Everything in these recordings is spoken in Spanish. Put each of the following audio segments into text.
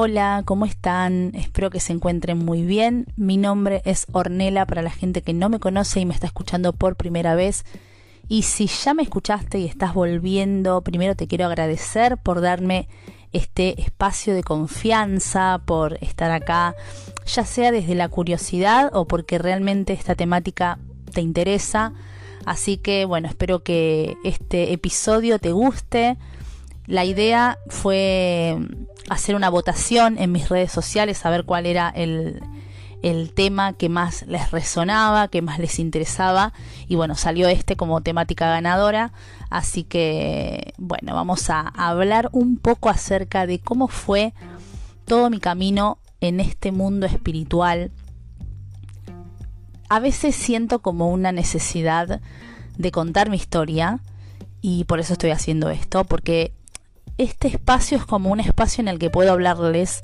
Hola, ¿cómo están? Espero que se encuentren muy bien. Mi nombre es Ornela para la gente que no me conoce y me está escuchando por primera vez. Y si ya me escuchaste y estás volviendo, primero te quiero agradecer por darme este espacio de confianza, por estar acá, ya sea desde la curiosidad o porque realmente esta temática te interesa. Así que bueno, espero que este episodio te guste. La idea fue hacer una votación en mis redes sociales, a ver cuál era el, el tema que más les resonaba, que más les interesaba. Y bueno, salió este como temática ganadora. Así que, bueno, vamos a hablar un poco acerca de cómo fue todo mi camino en este mundo espiritual. A veces siento como una necesidad de contar mi historia y por eso estoy haciendo esto, porque este espacio es como un espacio en el que puedo hablarles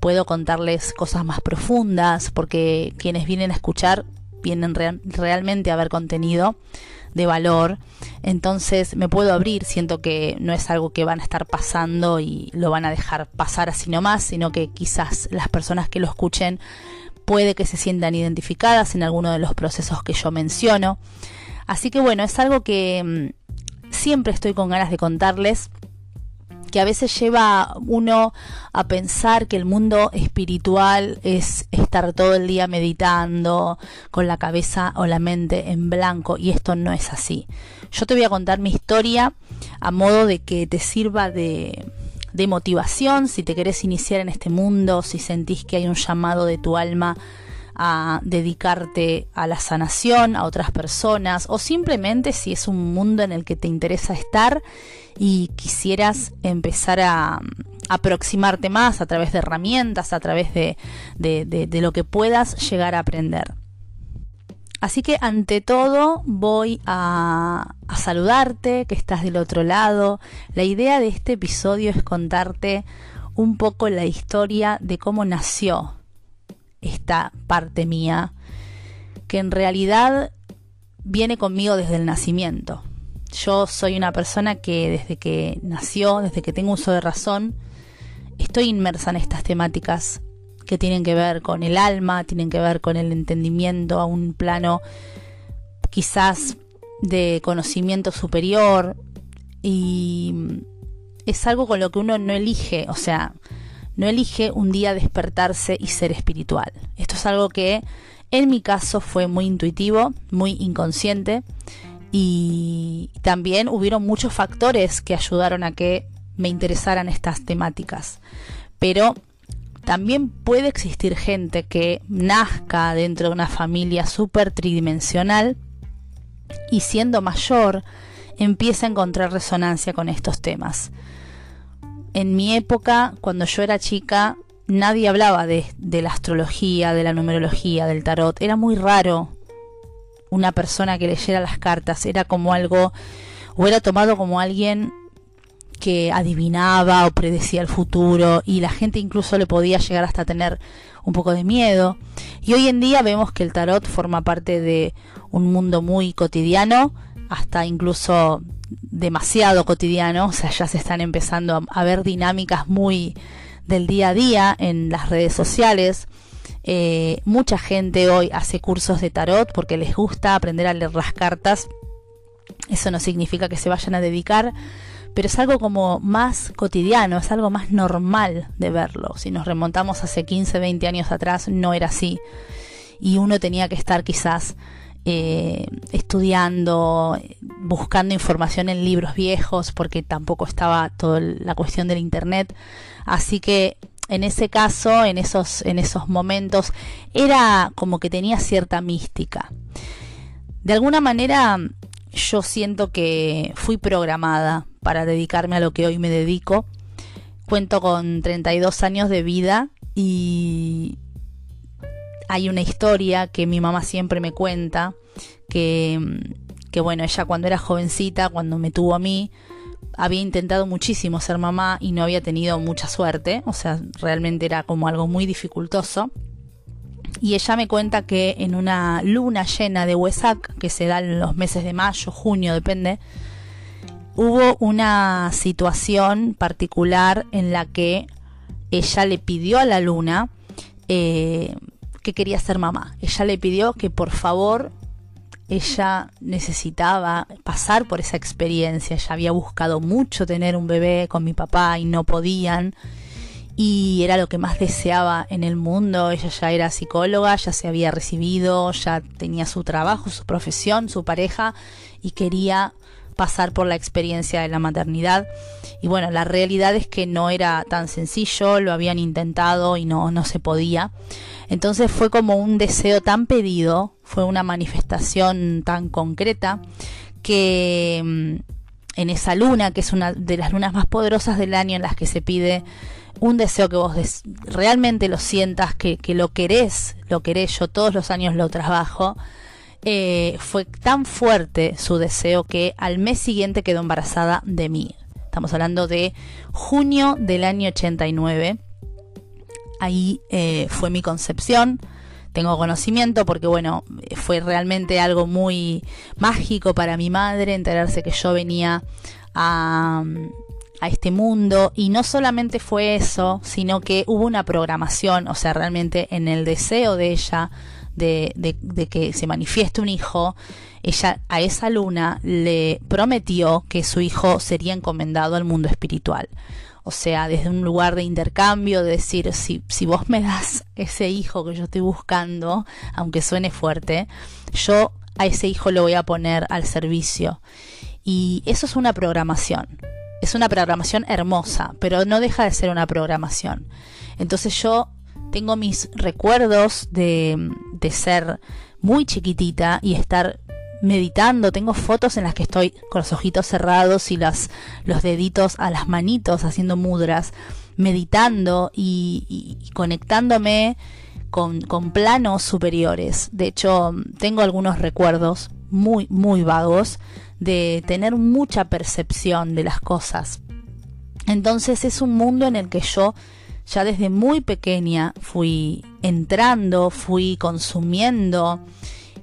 puedo contarles cosas más profundas, porque quienes vienen a escuchar vienen realmente a ver contenido de valor. Entonces me puedo abrir, siento que no es algo que van a estar pasando y lo van a dejar pasar así nomás, sino que quizás las personas que lo escuchen puede que se sientan identificadas en alguno de los procesos que yo menciono. Así que bueno, es algo que mm, siempre estoy con ganas de contarles que a veces lleva uno a pensar que el mundo espiritual es estar todo el día meditando con la cabeza o la mente en blanco y esto no es así. Yo te voy a contar mi historia a modo de que te sirva de, motivación si te querés iniciar en este mundo, si sentís que hay un llamado de tu alma a dedicarte a la sanación, a otras personas, o simplemente si es un mundo en el que te interesa estar y quisieras empezar a, aproximarte más a través de herramientas, a través de, de, lo que puedas llegar a aprender. Así que ante todo voy a, a, saludarte, que estás del otro lado. La idea de este episodio es contarte un poco la historia de cómo nació esta parte mía que en realidad viene conmigo desde el nacimiento. Yo soy una persona que desde que nació, desde que tengo uso de razón, estoy inmersa en estas temáticas que tienen que ver con el alma, tienen que ver con el entendimiento a un plano quizás de conocimiento superior y es algo con lo que uno no elige, o sea, no elige un día despertarse y ser espiritual. Esto es algo que en mi caso fue muy intuitivo, muy inconsciente y también hubieron muchos factores que ayudaron a que me interesaran estas temáticas. Pero también puede existir gente que nazca dentro de una familia súper tridimensional y siendo mayor empieza a encontrar resonancia con estos temas en mi época, cuando yo era chica, nadie hablaba de, la astrología, de la numerología, del tarot. Era muy raro una persona que leyera las cartas. Era como algo, o era tomado como alguien que adivinaba o predecía el futuro y la gente incluso le podía llegar hasta tener un poco de miedo. Y hoy en día vemos que el tarot forma parte de un mundo muy cotidiano, hasta incluso demasiado cotidiano, o sea, ya se están empezando a, ver dinámicas muy del día a día en las redes sociales. Eh, mucha gente hoy hace cursos de tarot porque les gusta aprender a leer las cartas. Eso no significa que se vayan a dedicar, pero es algo como más cotidiano, es algo más normal de verlo. Si nos remontamos hace 15, 20 años atrás, no era así. Y uno tenía que estar quizás eh, estudiando, buscando información en libros viejos, porque tampoco estaba toda la cuestión del internet. Así que en ese caso, en esos, en esos momentos, era como que tenía cierta mística. De alguna manera, yo siento que fui programada para dedicarme a lo que hoy me dedico. Cuento con 32 años de vida y, hay una historia que mi mamá siempre me cuenta, que, que bueno, ella cuando era jovencita, cuando me tuvo a mí, había intentado muchísimo ser mamá y no había tenido mucha suerte, o sea, realmente era como algo muy dificultoso. Y ella me cuenta que en una luna llena de Huesac, que se da en los meses de mayo, junio, depende, hubo una situación particular en la que ella le pidió a la luna eh, que quería ser mamá. Ella le pidió que por favor ella necesitaba pasar por esa experiencia. Ella había buscado mucho tener un bebé con mi papá y no podían. Y era lo que más deseaba en el mundo. Ella ya era psicóloga, ya se había recibido, ya tenía su trabajo, su profesión, su pareja y quería pasar por la experiencia de la maternidad. Y bueno, la realidad es que no era tan sencillo, lo habían intentado y no, no se podía. Entonces fue como un deseo tan pedido, fue una manifestación tan concreta que mm, en esa luna, que es una de las lunas más poderosas del año en las que se pide un deseo que vos realmente lo sientas, que, lo querés, lo querés, yo todos los años lo trabajo, eh, fue tan fuerte su deseo que al mes siguiente quedó embarazada de mí. Estamos hablando de junio del año 89 ahí eh, fue mi concepción. Tengo conocimiento porque, bueno, fue realmente algo muy mágico para mi madre enterarse que yo venía a, a este mundo. Y no solamente fue eso, sino que hubo una programación, o sea, realmente en el deseo de ella de, de, de, que se manifieste un hijo, ella a esa luna le prometió que su hijo sería encomendado al mundo espiritual. O sea, desde un lugar de intercambio, de decir, si, si vos me das ese hijo que yo estoy buscando, aunque suene fuerte, yo a ese hijo lo voy a poner al servicio. Y eso es una programación. Es una programación hermosa, pero no deja de ser una programación. Entonces yo tengo mis recuerdos de, de ser muy chiquitita y estar meditando, tengo fotos en las que estoy con los ojitos cerrados y las, los deditos a las manitos haciendo mudras, meditando y, conectándome con, con, planos superiores. De hecho, tengo algunos recuerdos muy, muy vagos de tener mucha percepción de las cosas. Entonces es un mundo en el que yo ya desde muy pequeña fui entrando, fui consumiendo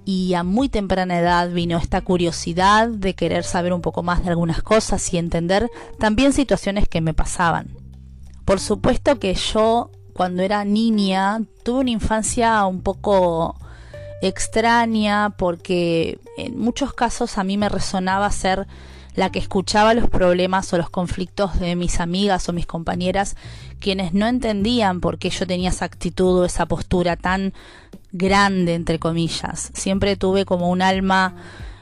y a muy temprana edad vino esta curiosidad de querer saber un poco más de algunas cosas y entender también situaciones que me pasaban. Por supuesto que yo cuando era niña tuve una infancia un poco extraña porque en muchos casos a mí me resonaba ser la que escuchaba los problemas o los conflictos de mis amigas o mis compañeras, quienes no entendían por qué yo tenía esa actitud o esa postura tan grande, entre comillas. Siempre tuve como un alma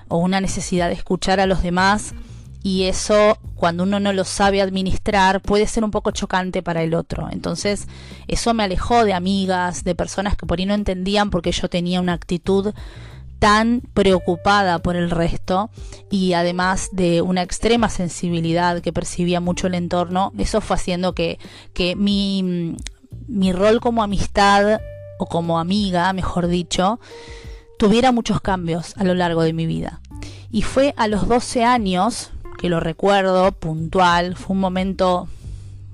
o una necesidad de escuchar a los demás y eso cuando uno no lo sabe administrar puede ser un poco chocante para el otro. Entonces eso me alejó de amigas, de personas que por ahí no entendían por qué yo tenía una actitud tan preocupada por el resto y además de una extrema sensibilidad que percibía mucho el entorno, eso fue haciendo que, que mi, mi rol como amistad o como amiga, mejor dicho, tuviera muchos cambios a lo largo de mi vida. Y fue a los 12 años, que lo recuerdo puntual, fue un momento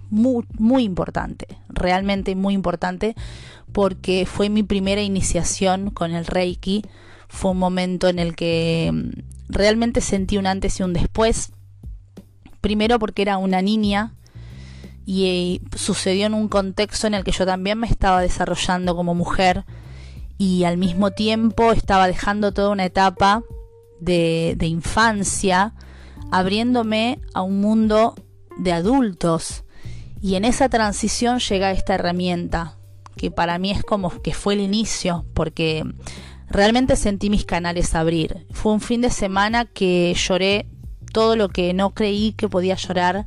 muy, muy importante, realmente muy importante, porque fue mi primera iniciación con el Reiki, fue un momento en el que mm, realmente sentí un antes y un después. Primero porque era una niña y eh, sucedió en un contexto en el que yo también me estaba desarrollando como mujer y al mismo tiempo estaba dejando toda una etapa de, de infancia, abriéndome a un mundo de adultos. Y en esa transición llega esta herramienta, que para mí es como que fue el inicio, porque realmente sentí mis canales abrir. Fue un fin de semana que lloré todo lo que no creí que podía llorar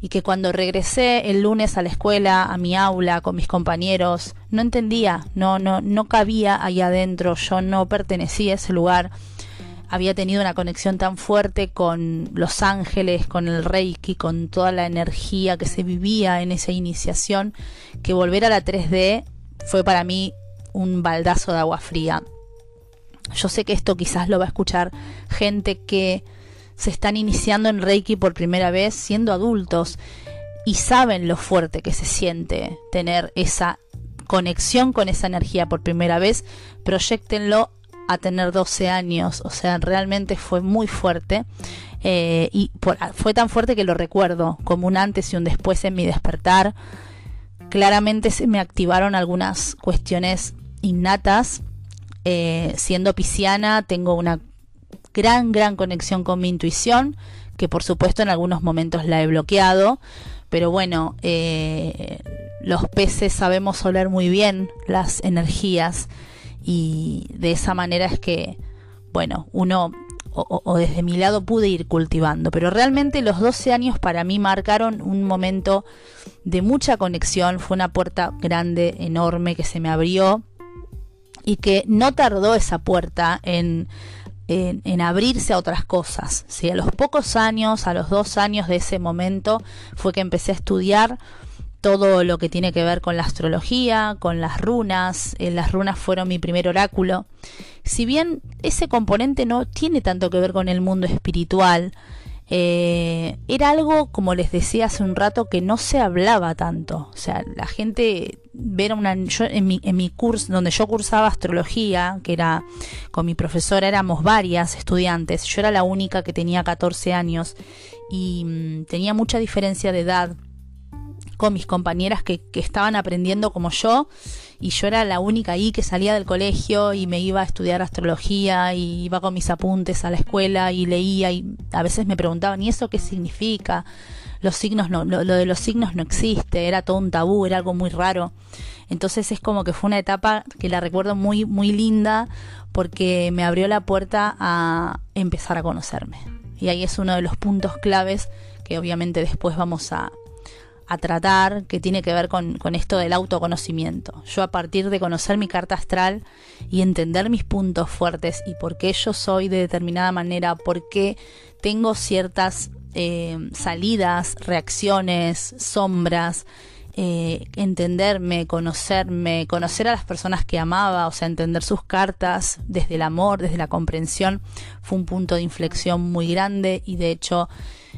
y que cuando regresé el lunes a la escuela, a mi aula, con mis compañeros, no entendía, no, no, no cabía ahí adentro, yo no pertenecía a ese lugar. Había tenido una conexión tan fuerte con los ángeles, con el Reiki, con toda la energía que se vivía en esa iniciación, que volver a la 3D fue para mí un baldazo de agua fría. Yo sé que esto quizás lo va a escuchar gente que se están iniciando en Reiki por primera vez siendo adultos y saben lo fuerte que se siente tener esa conexión con esa energía por primera vez, proyectenlo a tener 12 años, o sea, realmente fue muy fuerte eh, y fue tan fuerte que lo recuerdo como un antes y un después en mi despertar claramente se me activaron algunas cuestiones innatas. Eh, siendo pisciana tengo una gran, gran conexión con mi intuición, que por supuesto en algunos momentos la he bloqueado, pero bueno, eh, los peces sabemos oler muy bien las energías y de esa manera es que, bueno, uno o, desde mi lado pude ir cultivando, pero realmente los 12 años para mí marcaron un momento de mucha conexión, fue una puerta grande, enorme que se me abrió y que no tardó esa puerta en, en, abrirse a otras cosas. ¿sí? A los pocos años, a los dos años de ese momento, fue que empecé a estudiar todo lo que tiene que ver con la astrología, con las runas. Eh, las runas fueron mi primer oráculo. Si bien ese componente no tiene tanto que ver con el mundo espiritual, eh, era algo, como les decía hace un rato, que no se hablaba tanto. O sea, la gente ver una... Yo, en, mi, en mi curso, donde yo cursaba astrología, que era con mi profesora, éramos varias estudiantes. Yo era la única que tenía 14 años y mm, tenía mucha diferencia de edad con mis compañeras que, estaban aprendiendo como yo y yo era la única ahí que salía del colegio y me iba a estudiar astrología y iba con mis apuntes a la escuela y leía y a veces me preguntaban, ¿y eso qué significa? Los signos no, lo, de los signos no existe, era todo un tabú, era algo muy raro. Entonces es como que fue una etapa que la recuerdo muy, muy linda porque me abrió la puerta a empezar a conocerme. Y ahí es uno de los puntos claves que obviamente después vamos a, a tratar que tiene que ver con, esto del autoconocimiento. Yo a partir de conocer mi carta astral y entender mis puntos fuertes y por qué yo soy de determinada manera, por qué tengo ciertas eh, salidas, reacciones, sombras, eh, entenderme, conocerme, conocer a las personas que amaba, o sea, entender sus cartas desde el amor, desde la comprensión, fue un punto de inflexión muy grande y de hecho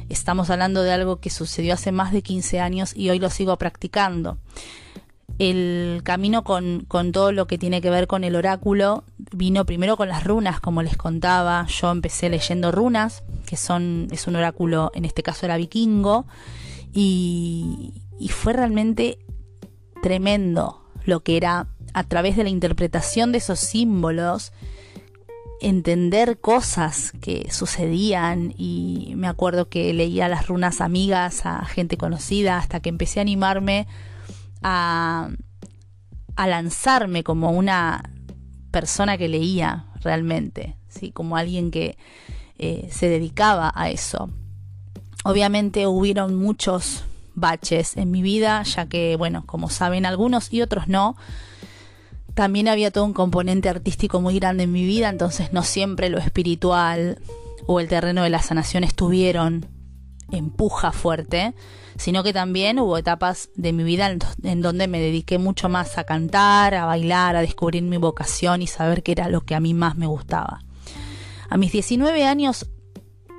estamos hablando de algo que sucedió hace más de 15 años y hoy lo sigo practicando. El camino con, con todo lo que tiene que ver con el oráculo vino primero con las runas, como les contaba. Yo empecé leyendo runas, que son, es un oráculo, en este caso era vikingo, y, y fue realmente tremendo lo que era a través de la interpretación de esos símbolos entender cosas que sucedían y me acuerdo que leía las runas amigas a gente conocida hasta que empecé a animarme a, a lanzarme como una persona que leía realmente, ¿sí? como alguien que eh, se dedicaba a eso. Obviamente hubieron muchos baches en mi vida, ya que, bueno, como saben algunos y otros no, también había todo un componente artístico muy grande en mi vida, entonces no siempre lo espiritual o el terreno de la sanación estuvieron empuja fuerte, sino que también hubo etapas de mi vida en, donde me dediqué mucho más a cantar, a bailar, a descubrir mi vocación y saber qué era lo que a mí más me gustaba. A mis 19 años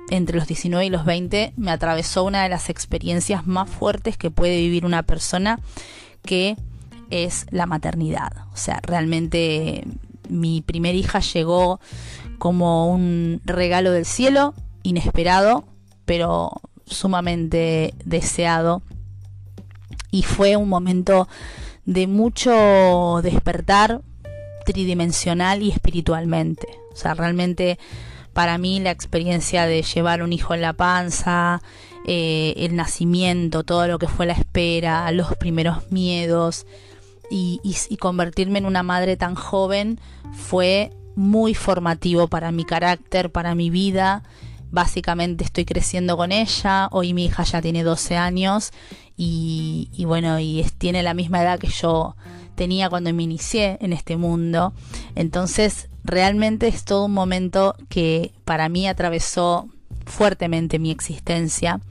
entre los 19 y los 20 me atravesó una de las experiencias más fuertes que puede vivir una persona que es la maternidad. O sea, realmente mi primera hija llegó como un regalo del cielo, inesperado, pero sumamente deseado. Y fue un momento de mucho despertar tridimensional y espiritualmente. O sea, realmente para mí la experiencia de llevar un hijo en la panza, eh, el nacimiento, todo lo que fue la espera, los primeros miedos y, convertirme en una madre tan joven fue muy formativo para mi carácter, para mi vida. Básicamente estoy creciendo con ella, hoy mi hija ya tiene 12 años y, bueno, y tiene la misma edad que yo tenía cuando me inicié en este mundo. Entonces, realmente es todo un momento que para mí atravesó fuertemente mi existencia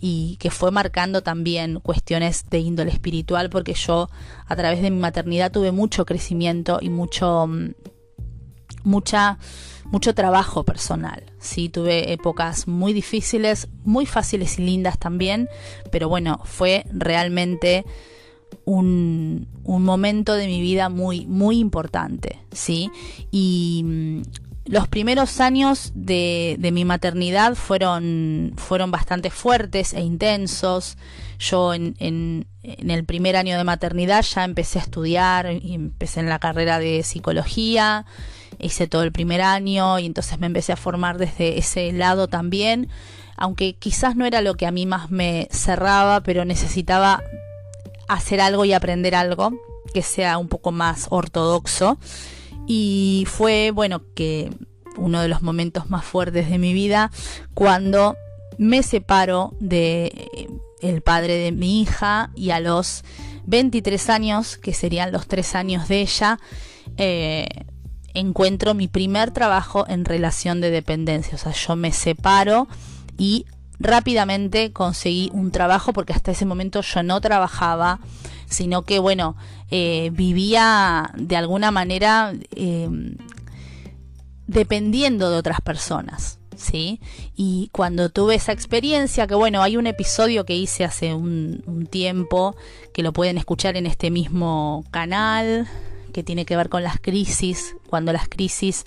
y que fue marcando también cuestiones de índole espiritual porque yo a través de mi maternidad tuve mucho crecimiento y mucho mm, mucha mucho trabajo personal. Sí, tuve épocas muy difíciles, muy fáciles y lindas también, pero bueno, fue realmente un, un momento de mi vida muy, muy importante, ¿sí? Y mm, los primeros años de, mi maternidad fueron, fueron bastante fuertes e intensos. Yo en, en, el primer año de maternidad ya empecé a estudiar y empecé en la carrera de psicología, hice todo el primer año y entonces me empecé a formar desde ese lado también, aunque quizás no era lo que a mí más me cerraba, pero necesitaba hacer algo y aprender algo que sea un poco más ortodoxo y fue, bueno, que uno de los momentos más fuertes de mi vida cuando me separo de eh, el padre de mi hija y a los 23 años, que serían los tres años de ella, eh, encuentro mi primer trabajo en relación de dependencia. O sea, yo me separo y rápidamente conseguí un trabajo porque hasta ese momento yo no trabajaba, sino que, bueno, eh, vivía de alguna manera eh, dependiendo de otras personas. ¿Sí? Y cuando tuve esa experiencia, que bueno, hay un episodio que hice hace un, un tiempo, que lo pueden escuchar en este mismo canal, que tiene que ver con las crisis, cuando las crisis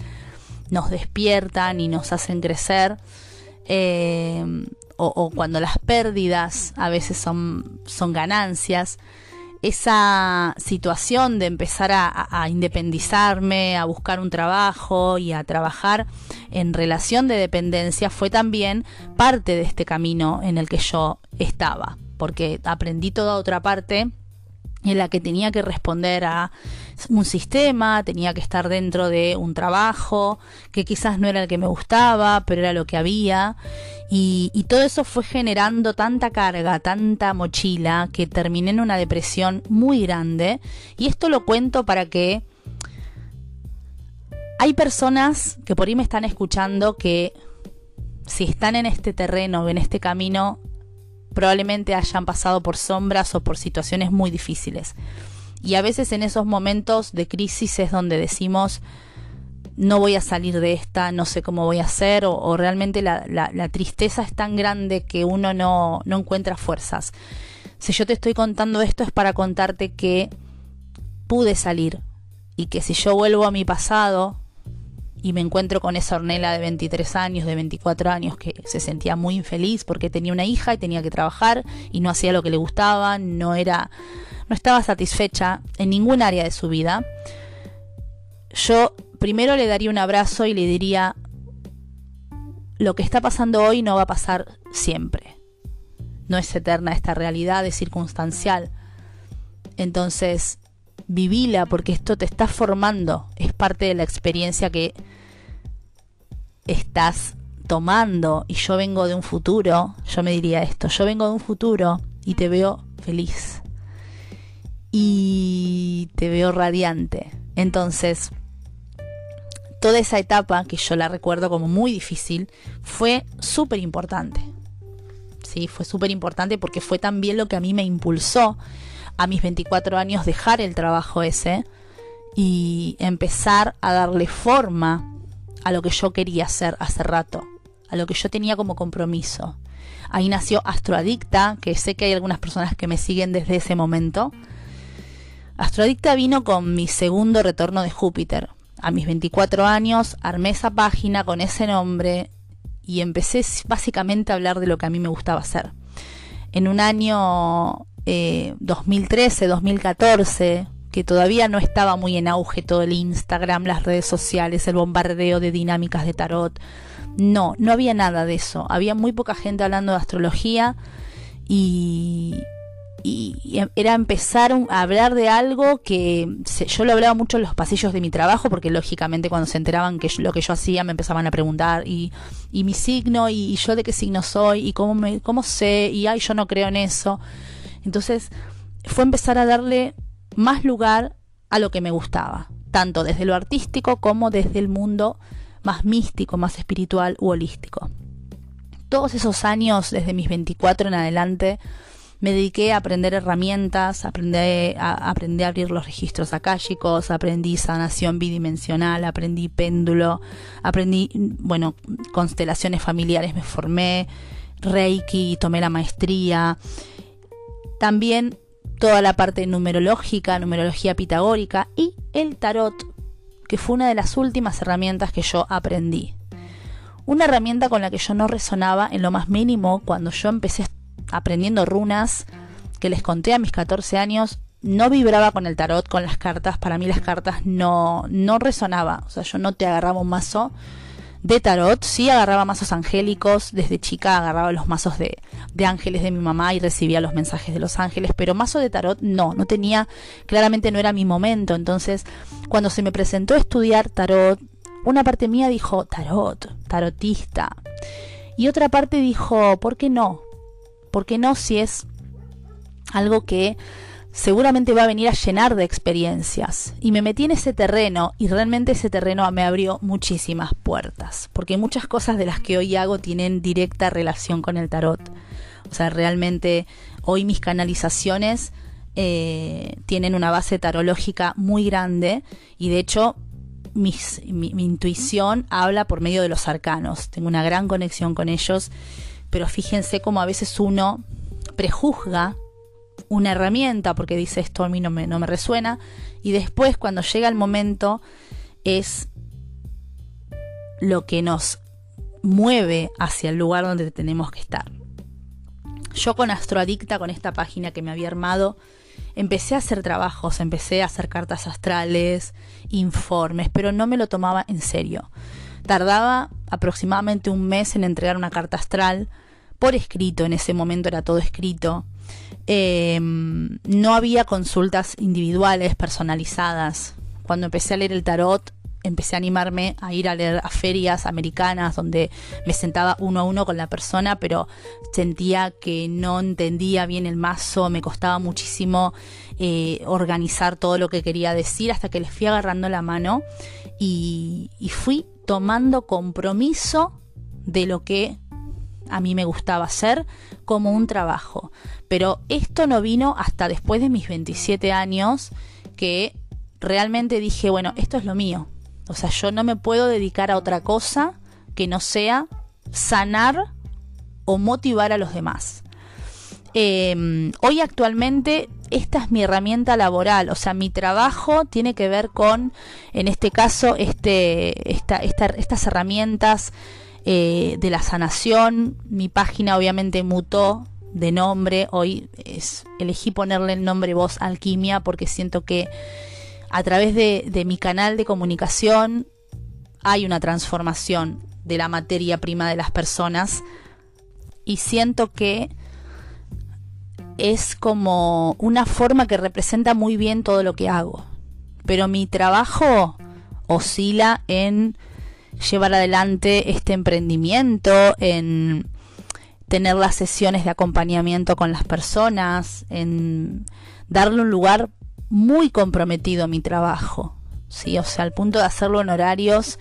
nos despiertan y nos hacen crecer. Eh, o, cuando las pérdidas a veces son, son ganancias, esa situación de empezar a, independizarme, a buscar un trabajo y a trabajar en relación de dependencia fue también parte de este camino en el que yo estaba, porque aprendí toda otra parte en la que tenía que responder a un sistema, tenía que estar dentro de un trabajo que quizás no era el que me gustaba, pero era lo que había. Y, todo eso fue generando tanta carga, tanta mochila, que terminé en una depresión muy grande. Y esto lo cuento para que hay personas que por ahí me están escuchando que si están en este terreno, en este camino, probablemente hayan pasado por sombras o por situaciones muy difíciles. Y a veces en esos momentos de crisis es donde decimos, no voy a salir de esta, no sé cómo voy a hacer, o, realmente la, tristeza es tan grande que uno no, no encuentra fuerzas. Si yo te estoy contando esto es para contarte que pude salir y que si yo vuelvo a mi pasado, y me encuentro con esa Ornela de 23 años, de 24 años, que se sentía muy infeliz porque tenía una hija y tenía que trabajar y no hacía lo que le gustaba, no era, no estaba satisfecha en ningún área de su vida. Yo primero le daría un abrazo y le diría, lo que está pasando hoy no va a pasar siempre. No es eterna esta realidad, es circunstancial. Entonces, vivila porque esto te está formando, es parte de la experiencia que estás tomando y yo vengo de un futuro, yo me diría esto, yo vengo de un futuro y te veo feliz y te veo radiante. Entonces, toda esa etapa que yo la recuerdo como muy difícil fue súper importante. Sí, fue súper importante porque fue también lo que a mí me impulsó a mis 24 años dejar el trabajo ese y empezar a darle forma a lo que yo quería hacer hace rato, a lo que yo tenía como compromiso. Ahí nació Astroadicta, que sé que hay algunas personas que me siguen desde ese momento. Astroadicta vino con mi segundo retorno de Júpiter. A mis 24 años armé esa página con ese nombre y empecé básicamente a hablar de lo que a mí me gustaba hacer. En un año 2013, eh, 2014, que todavía no estaba muy en auge todo el Instagram, las redes sociales, el bombardeo de dinámicas de tarot. No, no había nada de eso. Había muy poca gente hablando de astrología y, y era empezar a hablar de algo que yo lo hablaba mucho en los pasillos de mi trabajo porque lógicamente cuando se enteraban que lo que yo hacía me empezaban a preguntar y, y mi signo y, yo de qué signo soy y cómo, me, cómo sé y ay yo no creo en eso entonces fue empezar a darle más lugar a lo que me gustaba, tanto desde lo artístico como desde el mundo más místico, más espiritual u holístico. Todos esos años, desde mis 24 en adelante, me dediqué a aprender herramientas, aprendí a, aprendí a abrir los registros akáshicos, aprendí sanación bidimensional, aprendí péndulo, aprendí, bueno, constelaciones familiares me formé, Reiki, tomé la maestría también toda la parte numerológica, numerología pitagórica y el tarot que fue una de las últimas herramientas que yo aprendí. Una herramienta con la que yo no resonaba en lo más mínimo cuando yo empecé aprendiendo runas, que les conté a mis 14 años, no vibraba con el tarot, con las cartas. Para mí las cartas no, no resonaba. O sea, yo no te agarraba un mazo de tarot. Sí agarraba mazos angélicos. Desde chica agarraba los mazos de, de ángeles de mi mamá y recibía los mensajes de los ángeles. Pero mazo de tarot no, no tenía, claramente no era mi momento. Entonces, cuando se me presentó estudiar tarot, una parte mía dijo, tarot, tarotista. Y otra parte dijo, ¿por qué no? ¿Por qué no si es algo que seguramente va a venir a llenar de experiencias. Y me metí en ese terreno y realmente ese terreno me abrió muchísimas puertas, porque muchas cosas de las que hoy hago tienen directa relación con el tarot. O sea, realmente hoy mis canalizaciones eh, tienen una base tarológica muy grande y de hecho mi, mi intuición habla por medio de los arcanos. Tengo una gran conexión con ellos, pero fíjense cómo a veces uno prejuzga una herramienta porque dice esto a mí no me, no me resuena y después cuando llega el momento es lo que nos mueve hacia el lugar donde tenemos que estar. Yo con Astroadicta, con esta página que me había armado, empecé a hacer trabajos, empecé a hacer cartas astrales, informes, pero no me lo tomaba en serio. Tardaba aproximadamente un mes en entregar una carta astral por escrito, en ese momento era todo escrito. Em, no había consultas individuales, personalizadas. Cuando empecé a leer el tarot, empecé a animarme a ir a leer a ferias americanas donde me sentaba uno a uno con la persona, pero sentía que no entendía bien el mazo, me costaba muchísimo eh, organizar todo lo que quería decir hasta que les fui agarrando la mano y, y fui tomando compromiso de lo que a mí me gustaba hacer como un trabajo. Pero esto no vino hasta después de mis 27 años que realmente dije, bueno, esto es lo mío. O sea, yo no me puedo dedicar a otra cosa que no sea sanar o motivar a los demás. Em, hoy actualmente esta es mi herramienta laboral, o sea, mi trabajo tiene que ver con, en este caso, este, esta, estas herramientas eh, de la sanación. Mi página obviamente mutó de nombre. Hoy es, elegí ponerle el nombre Voz Alquimia porque siento que a través de, de mi canal de comunicación hay una transformación de la materia prima de las personas y siento que es como una forma que representa muy bien todo lo que hago. Pero mi trabajo oscila en llevar adelante este emprendimiento, en tener las sesiones de acompañamiento con las personas, en darle un lugar muy comprometido a mi trabajo. Sí, o sea, al punto de hacerlo en horarios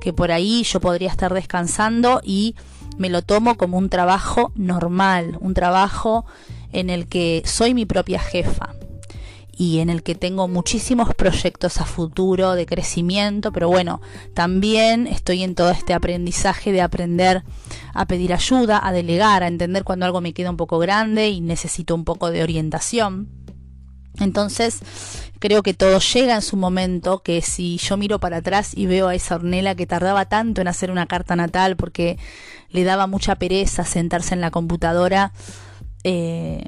que por ahí yo podría estar descansando y me lo tomo como un trabajo normal, un trabajo en el que soy mi propia jefa y en el que tengo muchísimos proyectos a futuro de crecimiento, pero bueno, también estoy en todo este aprendizaje de aprender a pedir ayuda, a delegar, a entender cuando algo me queda un poco grande y necesito un poco de orientación. Entonces, creo que todo llega en su momento, que si yo miro para atrás y veo a esa Ornela que tardaba tanto en hacer una carta natal porque le daba mucha pereza sentarse en la computadora, eh,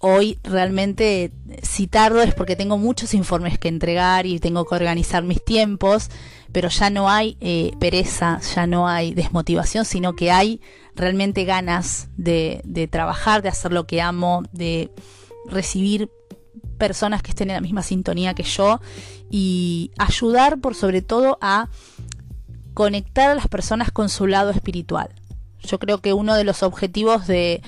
hoy realmente si tardo es porque tengo muchos informes que entregar y tengo que organizar mis tiempos, pero ya no hay eh, pereza, ya no hay desmotivación, sino que hay realmente ganas de, trabajar, de hacer lo que amo, de recibir personas que estén en la misma sintonía que yo y ayudar por sobre todo a conectar a las personas con su lado espiritual. Yo creo que uno de los objetivos de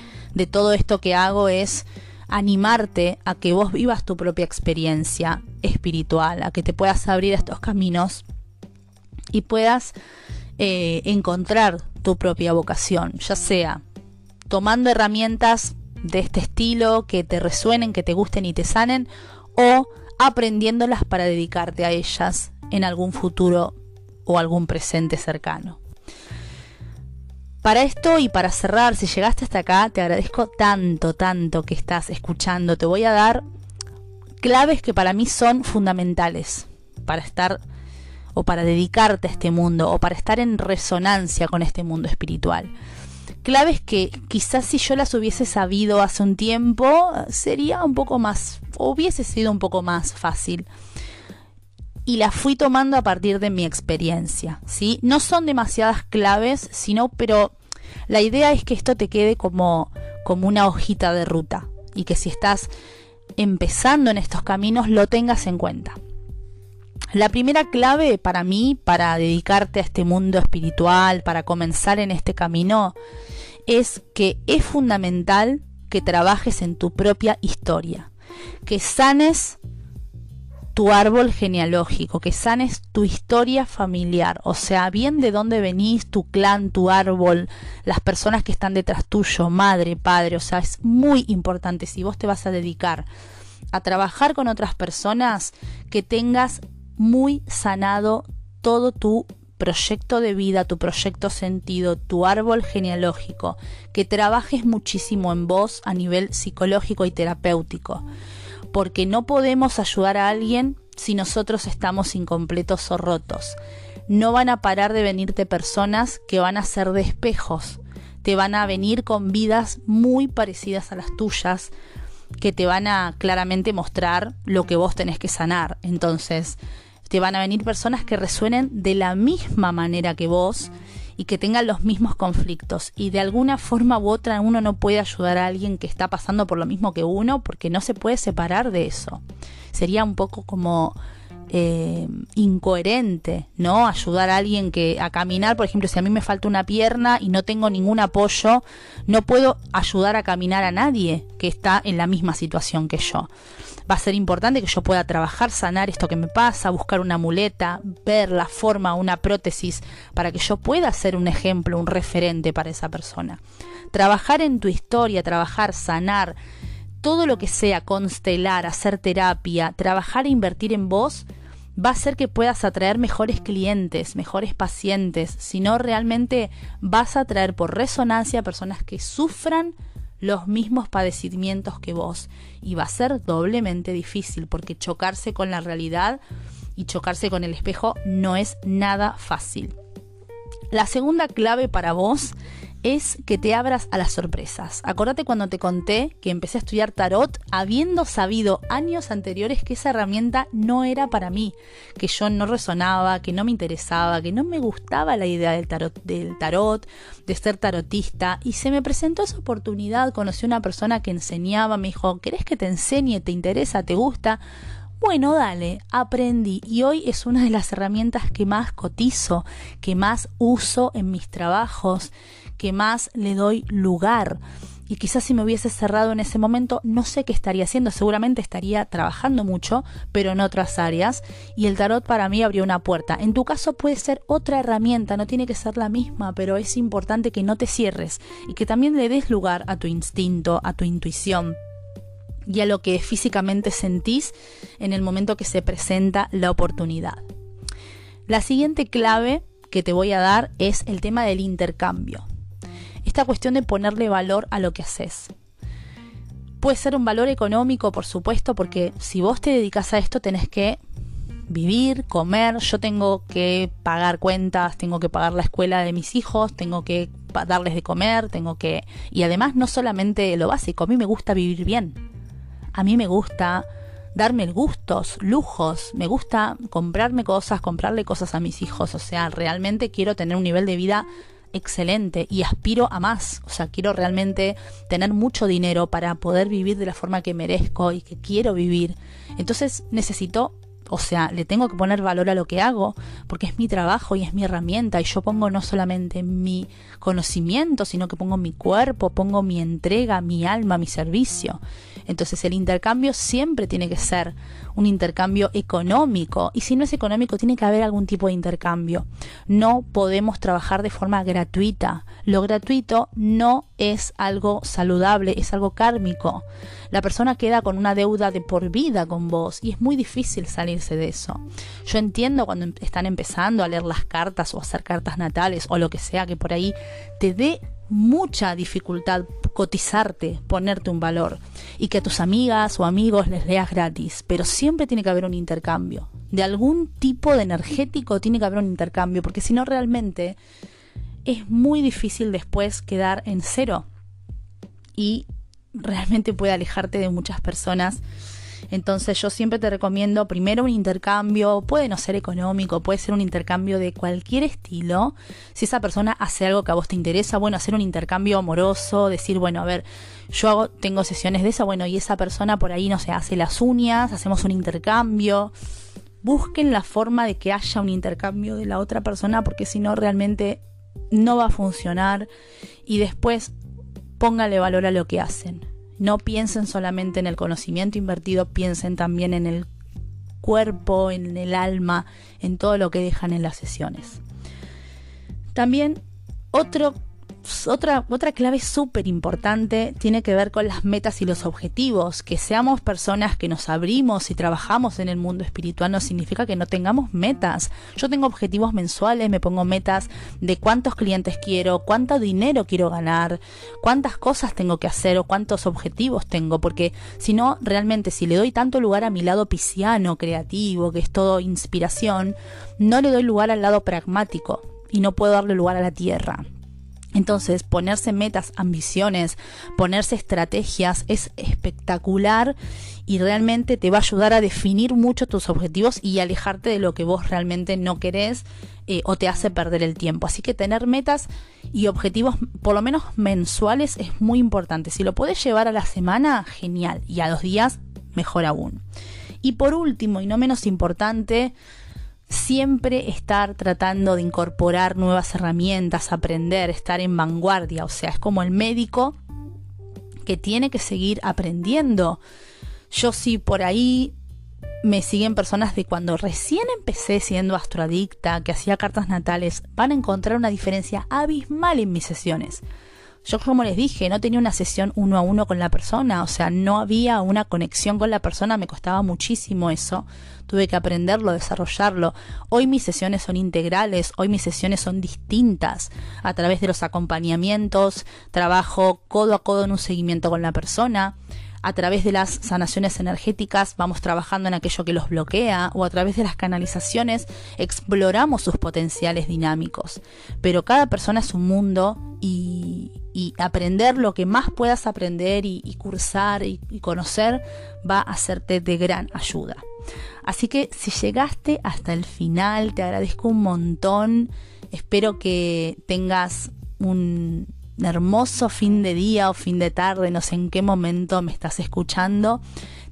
todo esto que hago es animarte a que vos vivas tu propia experiencia espiritual, a que te puedas abrir a estos caminos y puedas eh, encontrar tu propia vocación, ya sea tomando herramientas de este estilo que te resuenen, que te gusten y te sanen, o aprendiéndolas para dedicarte a ellas en algún futuro o algún presente cercano. Para esto y para cerrar, si llegaste hasta acá, te agradezco tanto, tanto que estás escuchando. Te voy a dar claves que para mí son fundamentales para estar o para dedicarte a este mundo o para estar en resonancia con este mundo espiritual. Claves que quizás si yo las hubiese sabido hace un tiempo sería un poco más, hubiese sido un poco más fácil. Y las fui tomando a partir de mi experiencia, ¿sí? No son demasiadas claves, sino, pero la idea es que esto te quede como, como una hojita de ruta y que si estás empezando en estos caminos lo tengas en cuenta. La primera clave para mí, para dedicarte a este mundo espiritual, para comenzar en este camino, es que es fundamental que trabajes en tu propia historia, que sanes tu árbol genealógico, que sanes tu historia familiar, o sea, bien de dónde venís, tu clan, tu árbol, las personas que están detrás tuyo, madre, padre, o sea, es muy importante si vos te vas a dedicar a trabajar con otras personas, que tengas muy sanado todo tu proyecto de vida, tu proyecto sentido, tu árbol genealógico, que trabajes muchísimo en vos a nivel psicológico y terapéutico, porque no podemos ayudar a alguien si nosotros estamos incompletos o rotos. No van a parar de venirte personas que van a ser de espejos, te van a venir con vidas muy parecidas a las tuyas, que te van a claramente mostrar lo que vos tenés que sanar. Entonces, te van a venir personas que resuenen de la misma manera que vos y que tengan los mismos conflictos. Y de alguna forma u otra uno no puede ayudar a alguien que está pasando por lo mismo que uno porque no se puede separar de eso. Sería un poco como eh, incoherente, ¿no? Ayudar a alguien que a caminar, por ejemplo, si a mí me falta una pierna y no tengo ningún apoyo, no puedo ayudar a caminar a nadie que está en la misma situación que yo. Va a ser importante que yo pueda trabajar, sanar esto que me pasa, buscar una muleta, ver la forma, una prótesis, para que yo pueda ser un ejemplo, un referente para esa persona. Trabajar en tu historia, trabajar, sanar, todo lo que sea constelar, hacer terapia, trabajar e invertir en vos, va a hacer que puedas atraer mejores clientes, mejores pacientes, sino realmente vas a atraer por resonancia personas que sufran los mismos padecimientos que vos y va a ser doblemente difícil porque chocarse con la realidad y chocarse con el espejo no es nada fácil. La segunda clave para vos es que te abras a las sorpresas. Acordate cuando te conté que empecé a estudiar tarot habiendo sabido años anteriores que esa herramienta no era para mí, que yo no resonaba, que no me interesaba, que no me gustaba la idea del tarot, del tarot, de ser tarotista y se me presentó esa oportunidad, conocí a una persona que enseñaba, me dijo, ¿querés que te enseñe? ¿Te interesa? ¿Te gusta? Bueno, dale, aprendí y hoy es una de las herramientas que más cotizo, que más uso en mis trabajos, que más le doy lugar. Y quizás si me hubiese cerrado en ese momento, no sé qué estaría haciendo. Seguramente estaría trabajando mucho, pero en otras áreas. Y el tarot para mí abrió una puerta. En tu caso puede ser otra herramienta, no tiene que ser la misma, pero es importante que no te cierres y que también le des lugar a tu instinto, a tu intuición y a lo que físicamente sentís en el momento que se presenta la oportunidad. La siguiente clave que te voy a dar es el tema del intercambio esta cuestión de ponerle valor a lo que haces. Puede ser un valor económico, por supuesto, porque si vos te dedicas a esto tenés que vivir, comer, yo tengo que pagar cuentas, tengo que pagar la escuela de mis hijos, tengo que darles de comer, tengo que... Y además no solamente lo básico, a mí me gusta vivir bien. A mí me gusta darme gustos, lujos, me gusta comprarme cosas, comprarle cosas a mis hijos, o sea, realmente quiero tener un nivel de vida excelente y aspiro a más. O sea, quiero realmente tener mucho dinero para poder vivir de la forma que merezco y que quiero vivir. Entonces necesito, o sea, le tengo que poner valor a lo que hago porque es mi trabajo y es mi herramienta y yo pongo no solamente mi conocimiento, sino que pongo mi cuerpo, pongo mi entrega, mi alma, mi servicio. Entonces el intercambio siempre tiene que ser un intercambio económico y si no es económico tiene que haber algún tipo de intercambio. No podemos trabajar de forma gratuita. Lo gratuito no es algo saludable, es algo kármico. La persona queda con una deuda de por vida con vos y es muy difícil salirse de eso. Yo entiendo cuando em-, están empezando a leer las cartas o hacer cartas natales o lo que sea que por ahí te dé mucha dificultad cotizarte, ponerte un valor y que a tus amigas o amigos les leas gratis, pero siempre tiene que haber un intercambio. De algún tipo de energético tiene que haber un intercambio, porque si no realmente es muy difícil después quedar en cero y realmente puede alejarte de muchas personas entonces yo siempre te recomiendo primero un intercambio, puede no ser económico, puede ser un intercambio de cualquier estilo. Si esa persona hace algo que a vos te interesa, bueno, hacer un intercambio amoroso, decir, bueno, a ver, yo hago, tengo sesiones de esa, bueno, y esa persona por ahí, no sé, hace las uñas, hacemos un intercambio. Busquen la forma de que haya un intercambio de la otra persona porque si no realmente no va a funcionar y después póngale valor a lo que hacen. No piensen solamente en el conocimiento invertido, piensen también en el cuerpo, en el alma, en todo lo que dejan en las sesiones. También otro otra, otra clave súper importante tiene que ver con las metas y los objetivos. Que seamos personas que nos abrimos y trabajamos en el mundo espiritual no significa que no tengamos metas. Yo tengo objetivos mensuales, me pongo metas de cuántos clientes quiero, cuánto dinero quiero ganar, cuántas cosas tengo que hacer o cuántos objetivos tengo. Porque si no, realmente si le doy tanto lugar a mi lado pisciano, creativo, que es todo inspiración, no le doy lugar al lado pragmático y no puedo darle lugar a la tierra. Entonces, ponerse metas, ambiciones, ponerse estrategias es espectacular y realmente te va a ayudar a definir mucho tus objetivos y alejarte de lo que vos realmente no querés eh, o te hace perder el tiempo. Así que tener metas y objetivos, por lo menos mensuales, es muy importante. Si lo puedes llevar a la semana, genial. Y a los días, mejor aún. Y por último, y no menos importante, siempre estar tratando de incorporar nuevas herramientas, aprender, estar en vanguardia, o sea, es como el médico que tiene que seguir aprendiendo. Yo sí por ahí me siguen personas de cuando recién empecé siendo astroadicta, que hacía cartas natales, van a encontrar una diferencia abismal en mis sesiones. Yo como les dije, no tenía una sesión uno a uno con la persona, o sea, no había una conexión con la persona, me costaba muchísimo eso, tuve que aprenderlo, desarrollarlo. Hoy mis sesiones son integrales, hoy mis sesiones son distintas, a través de los acompañamientos, trabajo codo a codo en un seguimiento con la persona, a través de las sanaciones energéticas vamos trabajando en aquello que los bloquea o a través de las canalizaciones exploramos sus potenciales dinámicos. Pero cada persona es un mundo y, aprender lo que más puedas aprender y, cursar y, y conocer va a hacerte de gran ayuda. Así que si llegaste hasta el final, te agradezco un montón. Espero que tengas un hermoso fin de día o fin de tarde, no sé en qué momento me estás escuchando.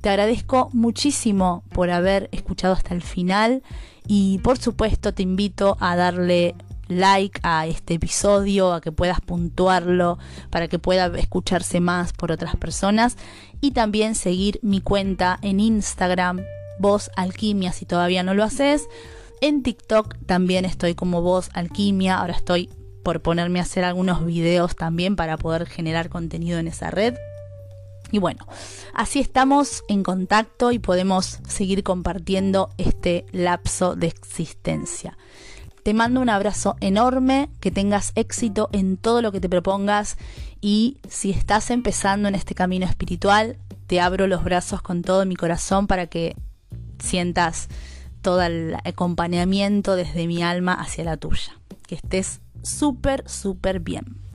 Te agradezco muchísimo por haber escuchado hasta el final y por supuesto te invito a darle like a este episodio, a que puedas puntuarlo para que pueda escucharse más por otras personas y también seguir mi cuenta en Instagram, Voz Alquimia si todavía no lo haces. En TikTok también estoy como Voz Alquimia, ahora estoy por ponerme a hacer algunos videos también para poder generar contenido en esa red. Y bueno, así estamos en contacto y podemos seguir compartiendo este lapso de existencia. Te mando un abrazo enorme, que tengas éxito en todo lo que te propongas y si estás empezando en este camino espiritual, te abro los brazos con todo mi corazón para que sientas todo el acompañamiento desde mi alma hacia la tuya. Que estés súper, súper bien.